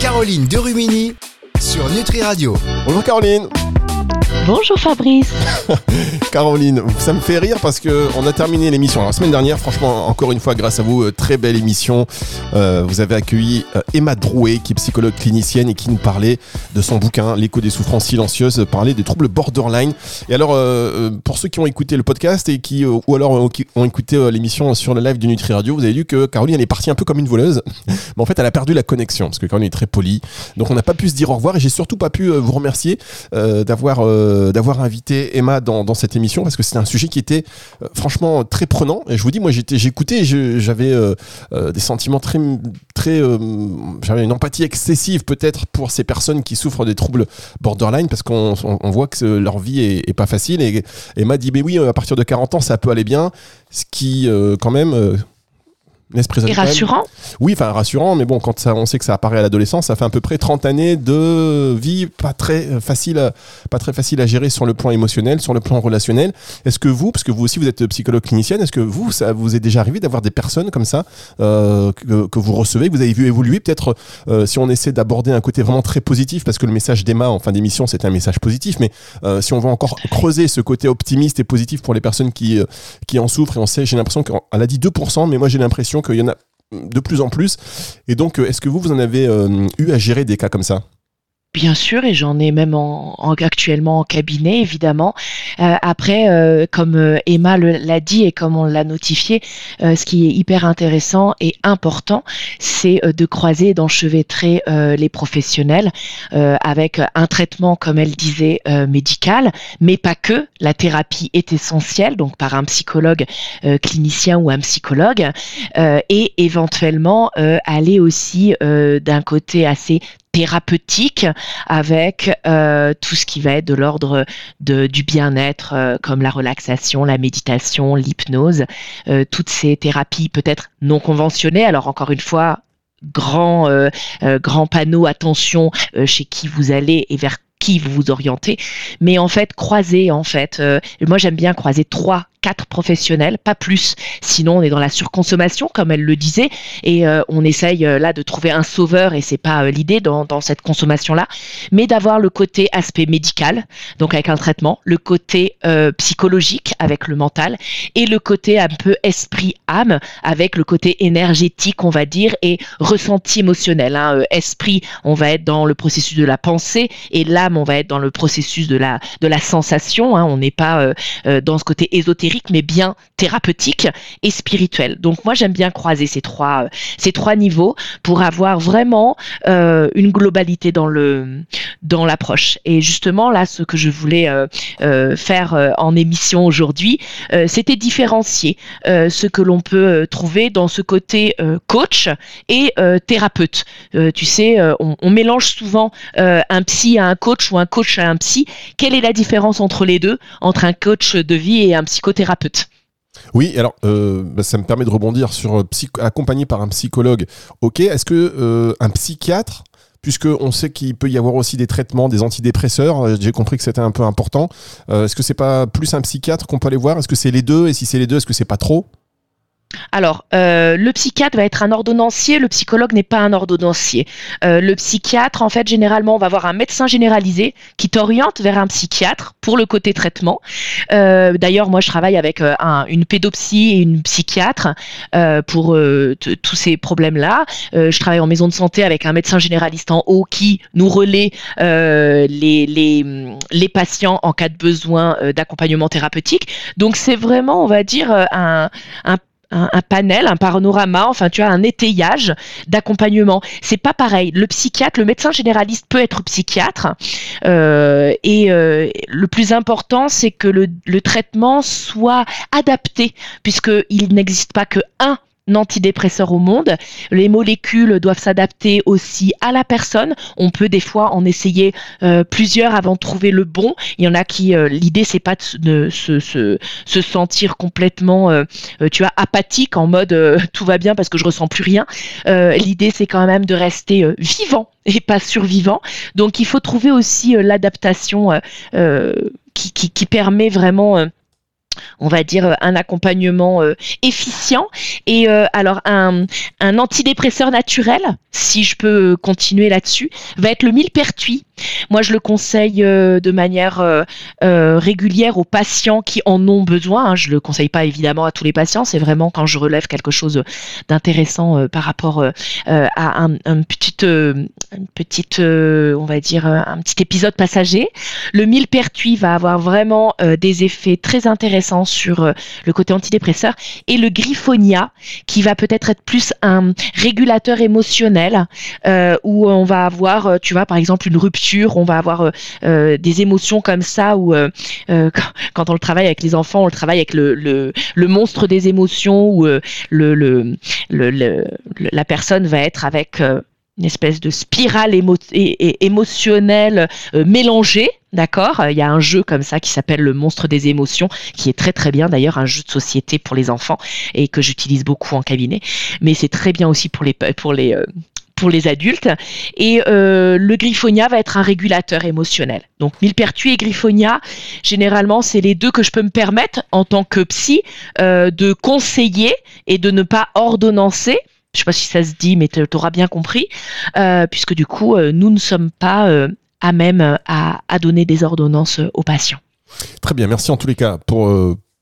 Caroline Derumini sur Nutri Radio. Bonjour Caroline. Bonjour Fabrice. Caroline, ça me fait rire parce que on a terminé l'émission la semaine dernière. Franchement, encore une fois, grâce à vous, euh, très belle émission. Euh, vous avez accueilli euh, Emma Drouet, qui est psychologue clinicienne et qui nous parlait de son bouquin L'écho des souffrances silencieuses, parlait des troubles borderline. Et alors, pour ceux qui ont écouté le podcast et qui ou alors qui ont écouté l'émission sur le live du Nutri Radio, vous avez vu que Caroline elle est partie un peu comme une voleuse, mais en fait elle a perdu la connexion parce que Caroline est très polie. Donc on n'a pas pu se dire au revoir et j'ai surtout pas pu vous remercier d'avoir d'avoir invité Emma dans, cette émission parce que c'était un sujet qui était euh, franchement très prenant. Et je vous dis, moi, j'écoutais, j'avais euh, euh, des sentiments très, très, j'avais une empathie excessive peut-être pour ces personnes qui souffrent des troubles borderline parce qu'on on, voit que leur vie est, pas facile. Et Emma dit, mais oui, à partir de 40 ans, ça peut aller bien. Ce qui, quand même, et rassurant Oui, enfin rassurant, mais bon, quand ça, on sait que ça apparaît à l'adolescence, ça fait à peu près 30 années de vie pas très facile, à, pas très facile à gérer sur le plan émotionnel, sur le plan relationnel. Est-ce que vous, parce que vous aussi vous êtes psychologue clinicienne, est-ce que vous, ça vous est déjà arrivé d'avoir des personnes comme ça euh, que, vous recevez, que vous avez vu évoluer Peut-être euh, si on essaie d'aborder un côté vraiment très positif, parce que le message d'Emma en fin d'émission, c'est un message positif, mais euh, si on veut encore creuser ce côté optimiste et positif pour les personnes qui, qui en souffrent, et on sait, j'ai l'impression qu'elle a dit 2%, mais moi j'ai l'impression qu'il y en a de plus en plus. Et donc, euh, est-ce que vous, vous en avez euh, eu à gérer des cas comme ça? Bien sûr, et j'en ai même en, actuellement en cabinet, évidemment. Euh, après, euh, comme euh, Emma l'a dit et comme on l'a notifié, ce qui est hyper intéressant et important, c'est de croiser et d'enchevêtrer les professionnels avec un traitement, comme elle disait, médical, mais pas que. La thérapie est essentielle, donc par un psychologue clinicien ou un psychologue, et éventuellement aller aussi d'un côté assez thérapeutique avec euh, tout ce qui va être de l'ordre du bien-être euh, comme la relaxation, la méditation, l'hypnose, euh, toutes ces thérapies peut-être non conventionnées. Alors encore une fois, grand grand panneau attention chez qui vous allez et vers qui vous vous orientez, mais en fait croiser en fait. moi j'aime bien croiser trois quatre professionnels, pas plus. Sinon, on est dans la surconsommation, comme elle le disait, et euh, on essaye euh, là de trouver un sauveur, et c'est pas euh, l'idée dans, cette consommation-là, mais d'avoir le côté aspect médical, donc avec un traitement, le côté psychologique avec le mental, et le côté un peu esprit-âme avec le côté énergétique, on va dire, et ressenti émotionnel. Hein. esprit, on va être dans le processus de la pensée, et l'âme, on va être dans le processus de la, de la sensation. Hein. On n'est pas dans ce côté ésotérique mais bien thérapeutique et spirituel. Donc moi j'aime bien croiser ces trois ces trois niveaux pour avoir vraiment euh, une globalité dans le dans l'approche. Et justement là, ce que je voulais euh, euh, faire en émission aujourd'hui, c'était différencier ce que l'on peut trouver dans ce côté coach et thérapeute. tu sais, on, mélange souvent un psy à un coach ou un coach à un psy. Quelle est la différence entre les deux, entre un coach de vie et un psychothérapeute? Oui, alors euh, bah, ça me permet de rebondir sur euh, accompagné par un psychologue. Ok, est-ce que euh, un psychiatre, puisque on sait qu'il peut y avoir aussi des traitements, des antidépresseurs, j'ai compris que c'était un peu important. est-ce que c'est pas plus un psychiatre qu'on peut aller voir? Est-ce que c'est les deux? Et si c'est les deux, est-ce que c'est pas trop? Alors, euh, le psychiatre va être un ordonnancier, le psychologue n'est pas un ordonnancier. Euh, le psychiatre, en fait, généralement, on va avoir un médecin généralisé qui t'oriente vers un psychiatre pour le côté traitement. Euh, d'ailleurs, moi, je travaille avec une pédopsie et une psychiatre pour tous ces problèmes-là. je travaille en maison de santé avec un médecin généraliste en haut qui nous relaie les, les, les patients en cas de besoin d'accompagnement thérapeutique. Donc, c'est vraiment, on va dire, un, un un, panel, un panorama, enfin tu as un étayage d'accompagnement. C'est pas pareil. Le psychiatre, le médecin généraliste peut être psychiatre euh, et euh, le plus important c'est que le, le traitement soit adapté puisqu'il n'existe pas que un antidépresseurs au monde. Les molécules doivent s'adapter aussi à la personne. On peut des fois en essayer euh, plusieurs avant de trouver le bon. Il y en a qui, euh, l'idée c'est pas de se, se, se, sentir complètement, euh, tu vois, apathique en mode tout va bien parce que je ressens plus rien. l'idée c'est quand même de rester vivant et pas survivant. Donc il faut trouver aussi l'adaptation qui, permet vraiment on va dire un accompagnement efficient et alors un, un, antidépresseur naturel si je peux continuer là-dessus va être le millepertuis moi, je le conseille euh, de manière euh, euh, régulière aux patients qui en ont besoin. Hein. Je le conseille pas évidemment à tous les patients. C'est vraiment quand je relève quelque chose d'intéressant par rapport à un, petite, une petite, on va dire, un petit épisode passager. Le millepertuis va avoir vraiment des effets très intéressants sur le côté antidépresseur et le griffonia qui va peut-être être plus un régulateur émotionnel où on va avoir, tu vois, par exemple une rupture on va avoir euh, euh, des émotions comme ça où euh, quand on le travaille avec les enfants, on le travaille avec le, monstre des émotions où le, la personne va être avec une espèce de spirale émotionnelle mélangée. D'accord? Il y a un jeu comme ça qui s'appelle le monstre des émotions, qui est très très bien d'ailleurs, un jeu de société pour les enfants et que j'utilise beaucoup en cabinet. Mais c'est très bien aussi pour les, pour les, pour les adultes. Et euh, le griffonia va être un régulateur émotionnel. Donc millepertuis et griffonia, généralement, c'est les deux que je peux me permettre en tant que psy euh, de conseiller et de ne pas ordonnancer. Je sais pas si ça se dit, mais tu auras bien compris, euh, puisque du coup, nous ne sommes pas à même à, à, donner des ordonnances aux patients. Très bien, merci en tous les cas pour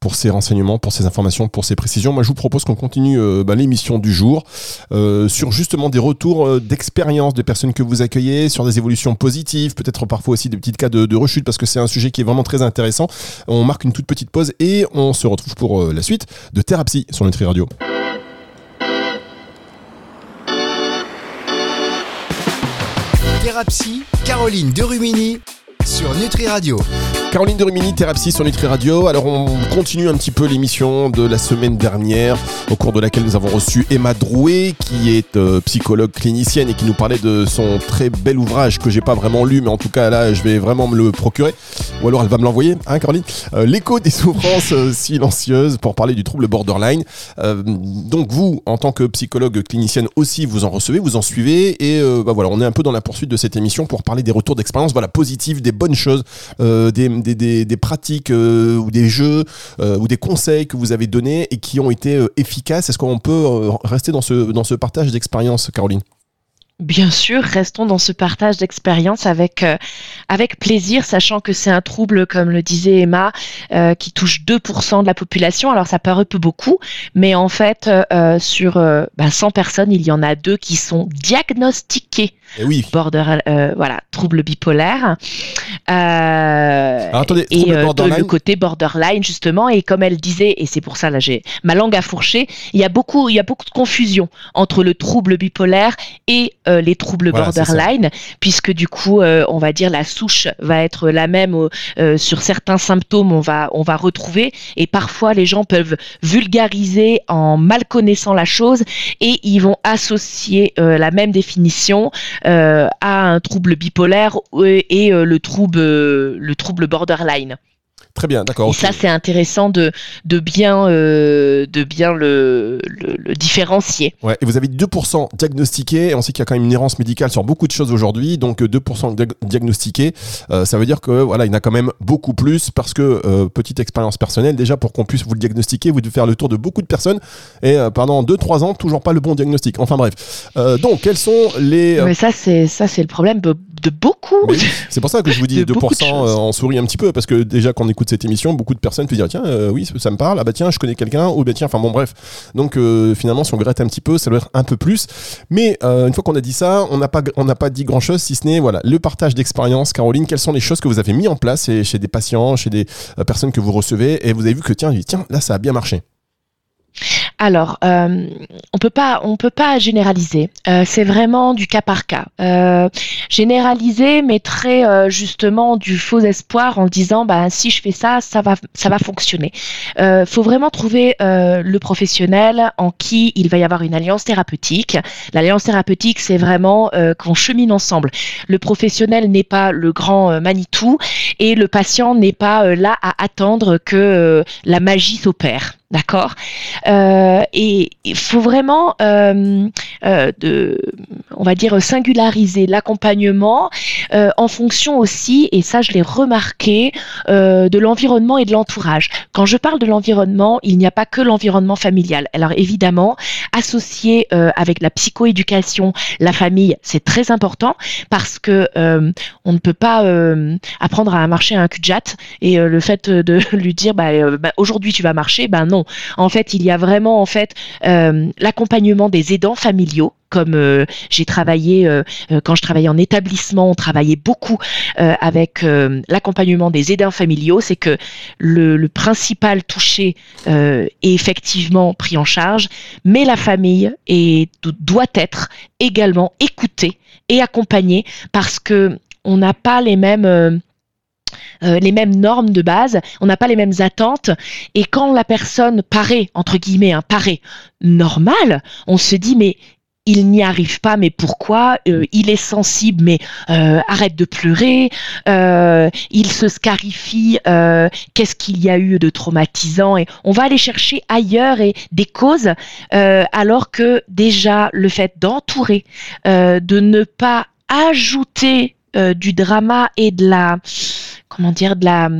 pour ces renseignements, pour ces informations, pour ces précisions. Moi, je vous propose qu'on continue euh, bah, l'émission du jour euh, sur justement des retours euh, d'expérience des personnes que vous accueillez, sur des évolutions positives, peut-être parfois aussi des petits cas de, rechute, parce que c'est un sujet qui est vraiment très intéressant. On marque une toute petite pause et on se retrouve pour la suite de Thérapie sur Nutri Radio. Thérapie, Caroline Derumini sur Nutri Radio. Caroline de Rumini, Thérapie sur Nutri Radio. Alors on continue un petit peu l'émission de la semaine dernière, au cours de laquelle nous avons reçu Emma Drouet, qui est euh, psychologue clinicienne et qui nous parlait de son très bel ouvrage que j'ai pas vraiment lu, mais en tout cas là je vais vraiment me le procurer. Ou alors elle va me l'envoyer, hein Caroline? Euh, L'écho des souffrances euh, silencieuses pour parler du trouble borderline. donc vous, en tant que psychologue clinicienne aussi, vous en recevez, vous en suivez et bah voilà, on est un peu dans la poursuite de cette émission pour parler des retours d'expérience, voilà, positives, des bonnes choses, des des, pratiques euh, ou des jeux euh, ou des conseils que vous avez donnés et qui ont été euh, efficaces. Est-ce qu'on peut rester dans ce, dans ce partage d'expérience, Caroline? Bien sûr, restons dans ce partage d'expérience avec, avec plaisir, sachant que c'est un trouble, comme le disait Emma, qui touche 2% de la population. Alors ça paraît peu beaucoup, mais en fait, sur 100 ben, personnes, il y en a deux qui sont diagnostiquées et eh oui. Border, euh, voilà, trouble bipolaire. Euh, attendez, et euh, le côté borderline justement. Et comme elle disait, et c'est pour ça là j'ai ma langue à fourcher, il y a beaucoup, il y a beaucoup de confusion entre le trouble bipolaire et euh, les troubles borderline, puisque du coup, on va dire la souche va être la même sur certains symptômes. On va, on va retrouver, et parfois les gens peuvent vulgariser en mal connaissant la chose et ils vont associer la même définition euh, à un trouble bipolaire et, euh, le trouble le trouble borderline. Très bien, d'accord. Et ça, c'est intéressant de, de bien, euh, de bien le, le, différencier. Ouais, et vous avez 2% diagnostiqués, on sait qu'il y a quand même une errance médicale sur beaucoup de choses aujourd'hui, donc 2% euh, diagnostiqués, euh, ça veut dire que voilà, il y en a quand même beaucoup plus, parce que, petite expérience personnelle, déjà pour qu'on puisse vous le diagnostiquer, vous devez faire le tour de beaucoup de personnes, et pendant 2-3 ans, toujours pas le bon diagnostic. Enfin bref. donc, quels sont les... Mais ça, c'est le problème de, beaucoup. C'est pour ça que je vous dis 2%, en souris un petit peu, parce que déjà qu'on écoute de cette émission, beaucoup de personnes peuvent dire tiens, euh, oui, ça me parle, ah bah tiens, je connais quelqu'un, ou bah tiens, enfin bon, bref. Donc euh, finalement, si on gratte un petit peu, ça doit être un peu plus. Mais euh, une fois qu'on a dit ça, on n'a pas, on n'a pas dit grand chose, si ce n'est voilà, le partage d'expérience. Caroline, quelles sont les choses que vous avez mis en place chez, chez des patients, chez des personnes que vous recevez, et vous avez vu que tiens, tiens, là, ça a bien marché. Alors, euh, on peut pas, on peut pas généraliser. Euh, c'est vraiment du cas par cas. Euh, généraliser, mais très justement du faux espoir en disant, bah si je fais ça, ça va, ça va fonctionner. faut vraiment trouver le professionnel en qui il va y avoir une alliance thérapeutique. L'alliance thérapeutique, c'est vraiment qu'on chemine ensemble. Le professionnel n'est pas le grand Manitou et le patient n'est pas là à attendre que la magie s'opère. D'accord? Euh, Et il faut vraiment, euh, euh, de, on va dire, singulariser l'accompagnement en fonction aussi, et ça je l'ai remarqué, de l'environnement et de l'entourage. Quand je parle de l'environnement, il n'y a pas que l'environnement familial. Alors évidemment, associé avec la psychoéducation, la famille, c'est très important parce que on ne peut pas apprendre à marcher à un cul de jatte et le fait de lui dire bah, bah, aujourd'hui tu vas marcher, ben non en fait, il y a vraiment en fait euh, l'accompagnement des aidants familiaux comme euh, j'ai travaillé euh, quand je travaillais en établissement, on travaillait beaucoup avec l'accompagnement des aidants familiaux, c'est que le, principal touché est effectivement pris en charge, mais la famille doit être également écoutée et accompagnée parce que on n'a pas les mêmes euh, les mêmes normes de base, on n'a pas les mêmes attentes. Et quand la personne paraît, entre guillemets, hein, paraît normale, on se dit mais il n'y arrive pas, mais pourquoi euh, Il est sensible, mais euh, arrête de pleurer. il se scarifie. Qu'est-ce qu'il y a eu de traumatisant Et on va aller chercher ailleurs et des causes, alors que déjà le fait d'entourer, de ne pas ajouter du drama et de la comment dire, de la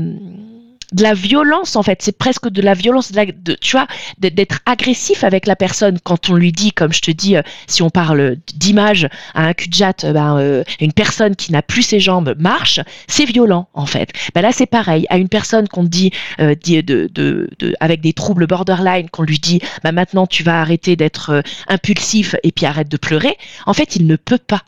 de la violence en fait. C'est presque de la violence de, tu vois d'être agressif avec la personne. Quand on lui dit comme je te dis euh, si on parle d'image à un cul de jatte euh, ben, euh, une personne qui n'a plus ses jambes marche c'est violent en fait. Ben là c'est pareil. À une personne qu'on dit, dit de, de, de, avec des troubles borderline qu'on lui dit ben, maintenant tu vas arrêter d'être impulsif et puis arrête de pleurer en fait il ne peut pas.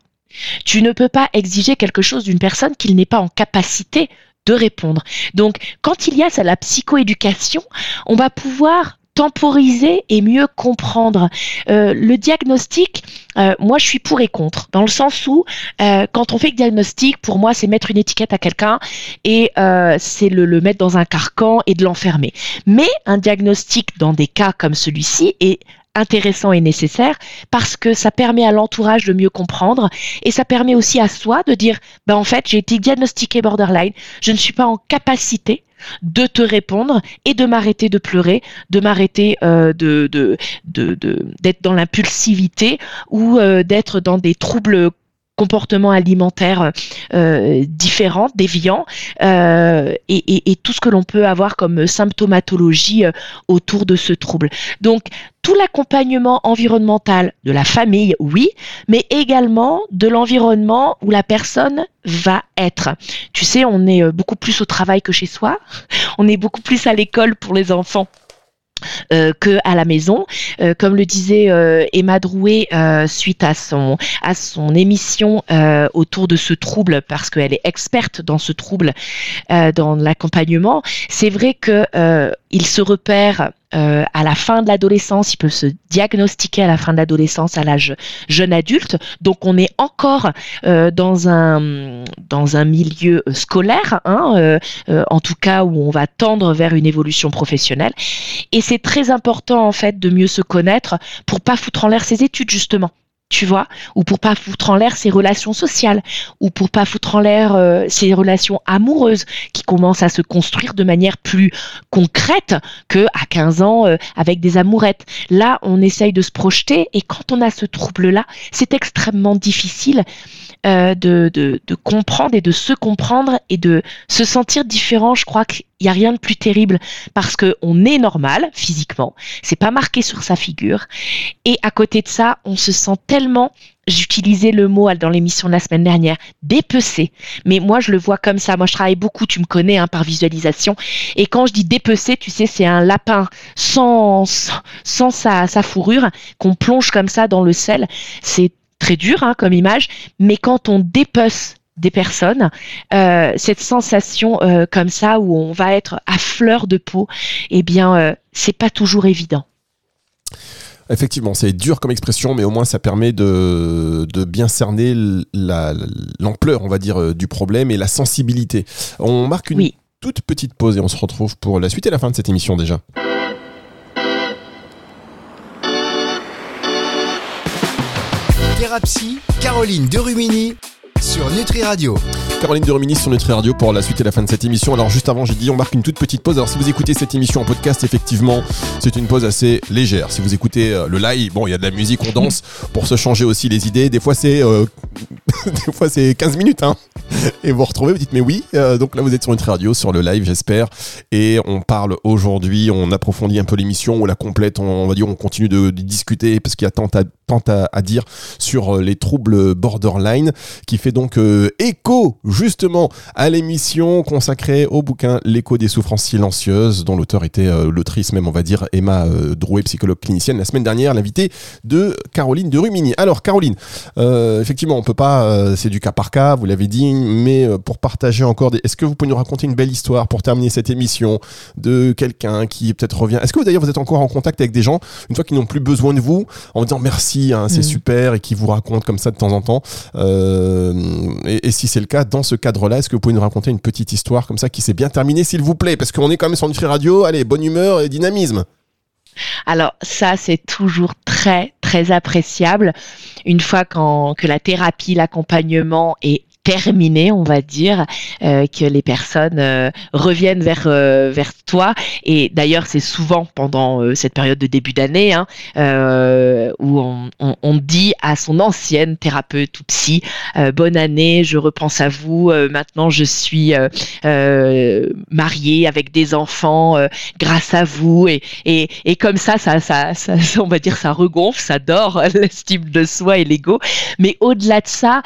Tu ne peux pas exiger quelque chose d'une personne qu'il n'est pas en capacité de répondre. Donc, quand il y a ça, la psychoéducation, on va pouvoir temporiser et mieux comprendre. Euh, le diagnostic, euh, moi je suis pour et contre, dans le sens où euh, quand on fait le diagnostic, pour moi c'est mettre une étiquette à quelqu'un et c'est le, le, mettre dans un carcan et de l'enfermer. Mais un diagnostic dans des cas comme celui-ci est intéressant et nécessaire parce que ça permet à l'entourage de mieux comprendre et ça permet aussi à soi de dire ben en fait j'ai été diagnostiqué borderline, je ne suis pas en capacité de te répondre et de m'arrêter de pleurer, de m'arrêter euh, de, de, d'être dans l'impulsivité ou euh, d'être dans des troubles comportements alimentaires euh, différents, déviants, euh, et, tout ce que l'on peut avoir comme symptomatologie euh, autour de ce trouble. Donc, tout l'accompagnement environnemental de la famille, oui, mais également de l'environnement où la personne va être. Tu sais, on est beaucoup plus au travail que chez soi, on est beaucoup plus à l'école pour les enfants euh, que à la maison. Euh, comme le disait euh, Emma Drouet suite à son à son émission autour de ce trouble, parce qu'elle est experte dans ce trouble, dans l'accompagnement, c'est vrai que il se repère euh, à la fin de l'adolescence, il peut se diagnostiquer à la fin de l'adolescence à l'âge jeune adulte. Donc on est encore euh, dans un dans un milieu scolaire, hein, euh, en tout cas où on va tendre vers une évolution professionnelle. Et c'est très important en fait de mieux se connaître pour pas foutre en l'air ses études justement tu vois, ou pour pas foutre en l'air ses relations sociales, ou pour pas foutre en l'air euh, ses relations amoureuses qui commencent à se construire de manière plus concrète que à 15 ans euh, avec des amourettes. Là, on essaye de se projeter et quand on a ce trouble-là, c'est extrêmement difficile euh, de, de, de, comprendre et de se comprendre et de se sentir différent. Je crois qu'il n'y a rien de plus terrible parce que on est normal physiquement, c'est pas marqué sur sa figure, et à côté de ça, on se sent tellement J'utilisais le mot dans l'émission de la semaine dernière, dépecé. Mais moi, je le vois comme ça. Moi, je travaille beaucoup, tu me connais, hein, par visualisation. Et quand je dis dépecé, tu sais, c'est un lapin sans, sans sa, sa fourrure qu'on plonge comme ça dans le sel. C'est très dur hein, comme image, mais quand on dépece des personnes, euh, cette sensation euh, comme ça où on va être à fleur de peau, eh bien, euh, c'est pas toujours évident. Effectivement, c'est dur comme expression, mais au moins ça permet de, bien cerner l'ampleur, on va dire, du problème et la sensibilité. On marque une toute petite pause et on se retrouve pour la suite et la fin de cette émission déjà. Thérapie, Caroline Derumini sur Nutri Radio. Caroline de sur Nutri Radio pour la suite et la fin de cette émission. Alors juste avant, j'ai dit on marque une toute petite pause. Alors si vous écoutez cette émission en podcast, effectivement, c'est une pause assez légère. Si vous écoutez euh, le live, bon, il y a de la musique, on danse pour se changer aussi les idées. Des fois c'est euh, des fois c'est 15 minutes hein. Et vous retrouvez, vous dites mais oui. Euh, donc là vous êtes sur Nutri Radio sur le live, j'espère. Et on parle aujourd'hui, on approfondit un peu l'émission, on la complète, on, va dire on continue de, discuter parce qu'il y a tant à, tant à, dire sur les troubles borderline qui fait donc écho justement à l'émission consacrée au bouquin L'écho des souffrances silencieuses, dont l'auteur était euh, l'autrice même, on va dire, Emma euh, Drouet, psychologue clinicienne, la semaine dernière, l'invité de Caroline de Rumini. Alors, Caroline, euh, effectivement, on peut pas, c'est du cas par cas, vous l'avez dit, mais pour partager encore des. Est-ce que vous pouvez nous raconter une belle histoire pour terminer cette émission de quelqu'un qui peut-être revient? Est-ce que d'ailleurs vous êtes encore en contact avec des gens, une fois qu'ils n'ont plus besoin de vous, en disant merci, hein, c'est mm. super, et qui vous racontent comme ça de temps en temps et, et si c'est le cas, dans ce cadre-là, est-ce que vous pouvez nous raconter une petite histoire comme ça qui s'est bien terminée, s'il vous plaît? Parce qu'on est quand même sur Nutri Radio, allez, bonne humeur et dynamisme. Alors ça, c'est toujours très, très appréciable. Une fois que la thérapie, l'accompagnement est terminé, on va dire, euh, que les personnes euh, reviennent vers euh, vers toi. Et d'ailleurs, c'est souvent pendant cette période de début d'année hein, où on, on, dit à son ancienne thérapeute ou psy bonne année, je repense à vous. maintenant, je suis mariée avec des enfants grâce à vous. Et, et, et comme ça, ça, ça, ça, on va dire, ça regonfle, ça dort l'estime de soi et l'ego. Mais au-delà de ça,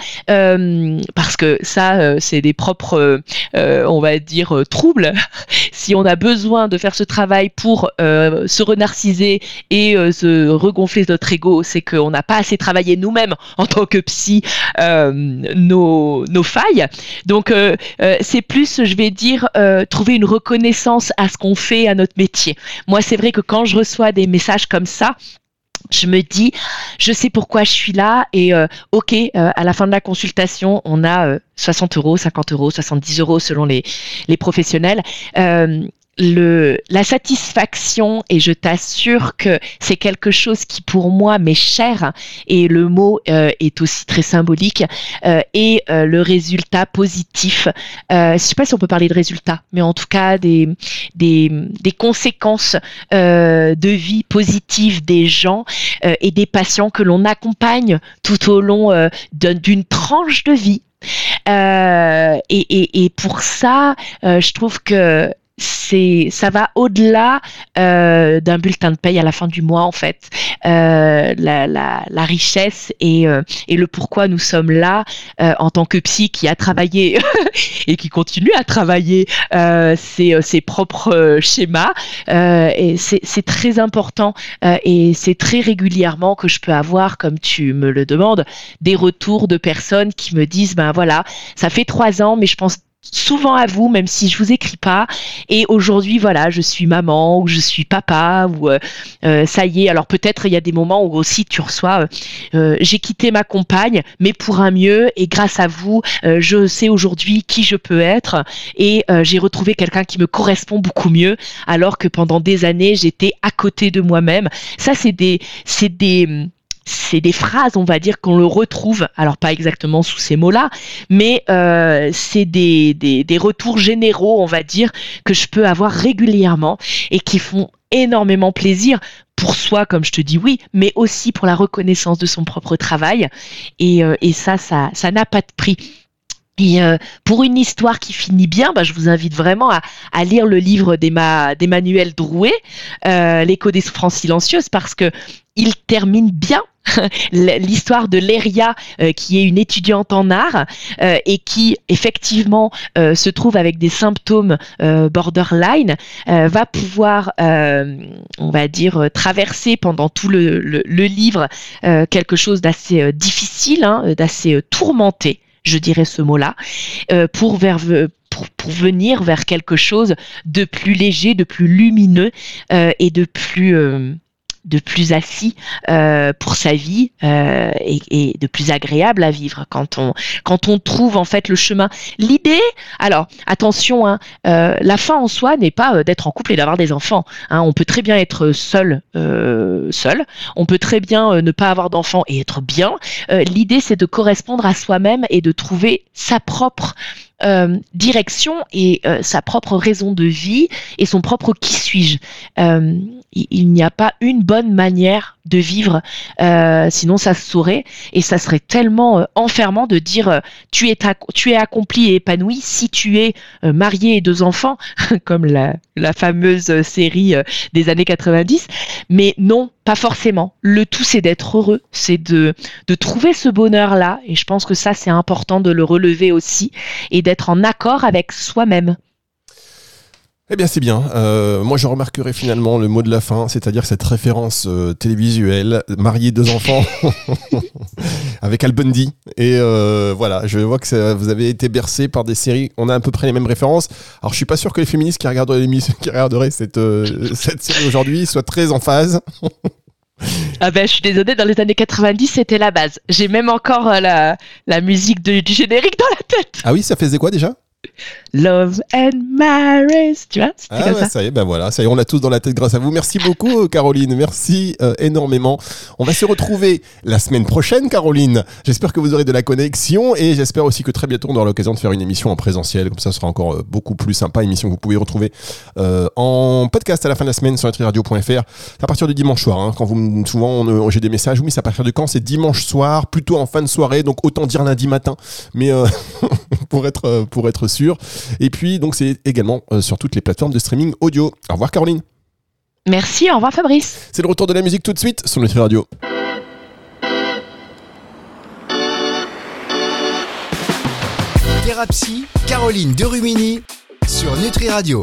que ça, euh, c'est des propres, euh, euh, on va dire, troubles. si on a besoin de faire ce travail pour se renarciser et se regonfler notre ego, c'est qu'on n'a pas assez travaillé nous-mêmes en tant que psy nos, nos, failles. Donc, c'est plus, je vais dire, trouver une reconnaissance à ce qu'on fait, à notre métier. Moi, c'est vrai que quand je reçois des messages comme ça, je me dis, je sais pourquoi je suis là et euh, ok, euh, à la fin de la consultation, on a 60 euh, euros, 50 euros, 70 euros selon les, les professionnels le, la satisfaction, et je t'assure que c'est quelque chose qui pour moi m'est cher, et le mot euh, est aussi très symbolique, euh, et euh, le résultat positif. je ne sais pas si on peut parler de résultat, mais en tout cas des, des, des conséquences de vie positive des gens et des patients que l'on accompagne tout au long d'une tranche de vie. et, et, et, pour ça, je trouve que c'est ça va au-delà euh, d'un bulletin de paye à la fin du mois en fait. Euh, la, la, la, richesse et, euh, et le pourquoi nous sommes là euh, en tant que psy qui a travaillé et qui continue à travailler euh, ses, ses, propres schémas et c'est très important et c'est très régulièrement que je peux avoir comme tu me le demandes des retours de personnes qui me disent ben voilà ça fait trois ans mais je pense souvent à vous, même si je vous écris pas. Et aujourd'hui, voilà, je suis maman ou je suis papa ou euh, euh, ça y est. Alors peut-être il y a des moments où aussi tu reçois, euh, j'ai quitté ma compagne, mais pour un mieux. Et grâce à vous, je sais aujourd'hui qui je peux être et j'ai retrouvé quelqu'un qui me correspond beaucoup mieux, alors que pendant des années j'étais à côté de moi-même. Ça, c'est des, c'est des c'est des phrases, on va dire, qu'on le retrouve, alors pas exactement sous ces mots-là, mais euh, c'est des, des, retours généraux, on va dire, que je peux avoir régulièrement et qui font énormément plaisir pour soi, comme je te dis oui, mais aussi pour la reconnaissance de son propre travail. Et, euh, et ça, ça, ça n'a pas de prix. Et euh, pour une histoire qui finit bien, bah, je vous invite vraiment à, à lire le livre d'Emmanuel Drouet, euh, L'écho des souffrances silencieuses, parce que il termine bien l'histoire de Léria, euh, qui est une étudiante en art euh, et qui effectivement euh, se trouve avec des symptômes borderline, va pouvoir, on va dire, traverser pendant tout le, le, livre quelque chose d'assez difficile, hein, d'assez tourmenté je dirais ce mot-là, pour, vers, pour, pour, venir vers quelque chose de plus léger, de plus lumineux et de plus de plus assis euh, pour sa vie euh, et, de plus agréable à vivre quand on quand on trouve en fait le chemin. L'idée, alors attention, hein, euh, la fin en soi n'est pas d'être en couple et d'avoir des enfants. Hein. on peut très bien être seul, seul. On peut très bien ne pas avoir d'enfants et être bien. L'idée, c'est de correspondre à soi-même et de trouver sa propre euh, direction et euh, sa propre raison de vie et son propre qui suis-je. Euh, il, n'y a pas une bonne manière de vivre, euh, sinon ça se saurait et ça serait tellement euh, enfermant de dire euh, tu, es tu es accompli et épanoui si tu es marié et deux enfants, comme la, la fameuse série des années 90. Mais non, pas forcément. Le tout, c'est d'être heureux, c'est de, de trouver ce bonheur-là. Et je pense que ça, c'est important de le relever aussi et d'être en accord avec soi-même. Eh bien, c'est bien. Euh, moi, je remarquerai finalement le mot de la fin, c'est-à-dire cette référence euh, télévisuelle, marié deux enfants, avec Al Bundy. Et euh, voilà, je vois que ça- vous avez été bercé par des séries. On a à peu près les mêmes références. Alors, je suis pas sûr que les féministes qui regarderaient qui regarderaient cette euh, cette série aujourd'hui soient très en phase. Ah ben, je suis désolée, dans les années 90, c'était la base. J'ai même encore la, la musique de- du générique dans la tête. Ah oui, ça faisait quoi déjà? Love and Marriage, tu vois Ah comme ouais, ça. ça y est, ben voilà, ça y est, on l'a tous dans la tête grâce à vous. Merci beaucoup, euh, Caroline. Merci euh, énormément. On va se retrouver la semaine prochaine, Caroline. J'espère que vous aurez de la connexion et j'espère aussi que très bientôt on aura l'occasion de faire une émission en présentiel. Comme ça, ce sera encore euh, beaucoup plus sympa. Émission que vous pouvez retrouver euh, en podcast à la fin de la semaine sur nutriradio.fr. À partir du dimanche soir. hein. quand vous souvent on, euh, j'ai des messages, oui, c'est à partir de quand? C'est dimanche soir, plutôt en fin de soirée, donc autant dire lundi matin. Mais euh, pour être pour être sûr. Et puis donc c'est également euh, sur toutes les plateformes de streaming audio. Au revoir Caroline. Merci, au revoir Fabrice. C'est le retour de la musique tout de suite sur Nutri Radio. Thérapie, Caroline Derumini sur Nutri Radio.